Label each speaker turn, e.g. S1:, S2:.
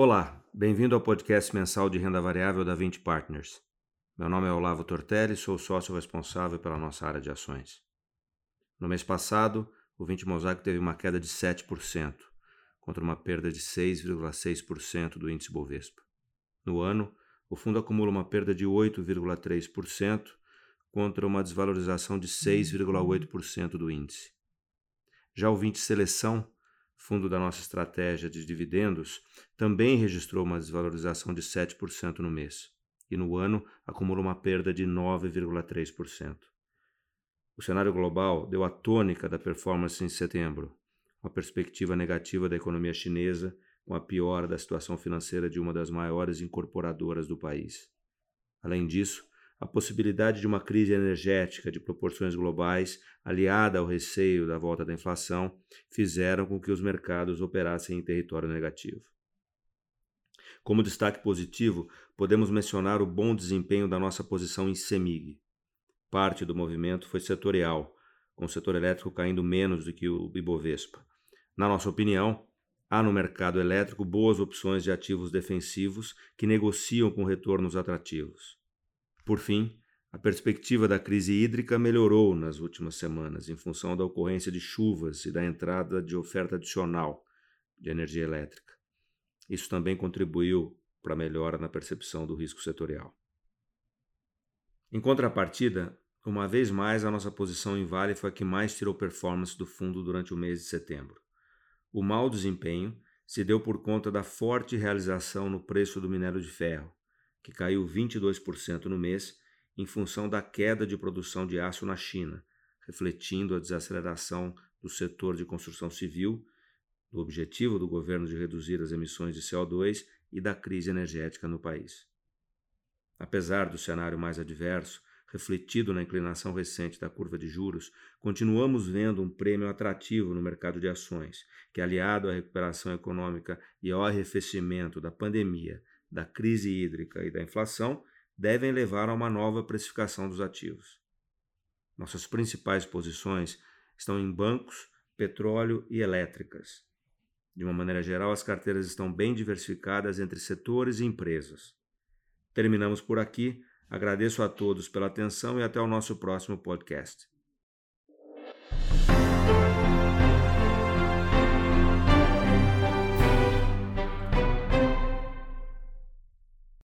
S1: Olá, bem-vindo ao podcast mensal de renda variável da 20 Partners. Meu nome é Olavo Tortelli, sou sócio responsável pela nossa área de ações. No mês passado, o 20 Mosaic teve uma queda de 7%, contra uma perda de 6,6% do índice Bovespa. No ano, o fundo acumula uma perda de 8,3%, contra uma desvalorização de 6,8% do índice. Já o 20 Seleção, fundo da nossa estratégia de dividendos, também registrou uma desvalorização de 7% no mês e no ano acumula uma perda de 9,3%. O cenário global deu a tônica da performance em setembro, uma perspectiva negativa da economia chinesa com a piora da situação financeira de uma das maiores incorporadoras do país. Além disso, a possibilidade de uma crise energética de proporções globais, aliada ao receio da volta da inflação, fizeram com que os mercados operassem em território negativo. Como destaque positivo, podemos mencionar o bom desempenho da nossa posição em CEMIG. Parte do movimento foi setorial, com o setor elétrico caindo menos do que o Ibovespa. Na nossa opinião, há no mercado elétrico boas opções de ativos defensivos que negociam com retornos atrativos. Por fim, a perspectiva da crise hídrica melhorou nas últimas semanas em função da ocorrência de chuvas e da entrada de oferta adicional de energia elétrica. Isso também contribuiu para a melhora na percepção do risco setorial. Em contrapartida, uma vez mais a nossa posição em Vale foi a que mais tirou performance do fundo durante o mês de setembro. O mau desempenho se deu por conta da forte realização no preço do minério de ferro, que caiu 22% no mês em função da queda de produção de aço na China, refletindo a desaceleração do setor de construção civil, do objetivo do governo de reduzir as emissões de CO2 e da crise energética no país. Apesar do cenário mais adverso, refletido na inclinação recente da curva de juros, continuamos vendo um prêmio atrativo no mercado de ações, que, aliado à recuperação econômica e ao arrefecimento da pandemia da crise hídrica e da inflação devem levar a uma nova precificação dos ativos. Nossas principais posições estão em bancos, petróleo e elétricas. De uma maneira geral, as carteiras estão bem diversificadas entre setores e empresas. Terminamos por aqui. Agradeço a todos pela atenção e até o nosso próximo podcast.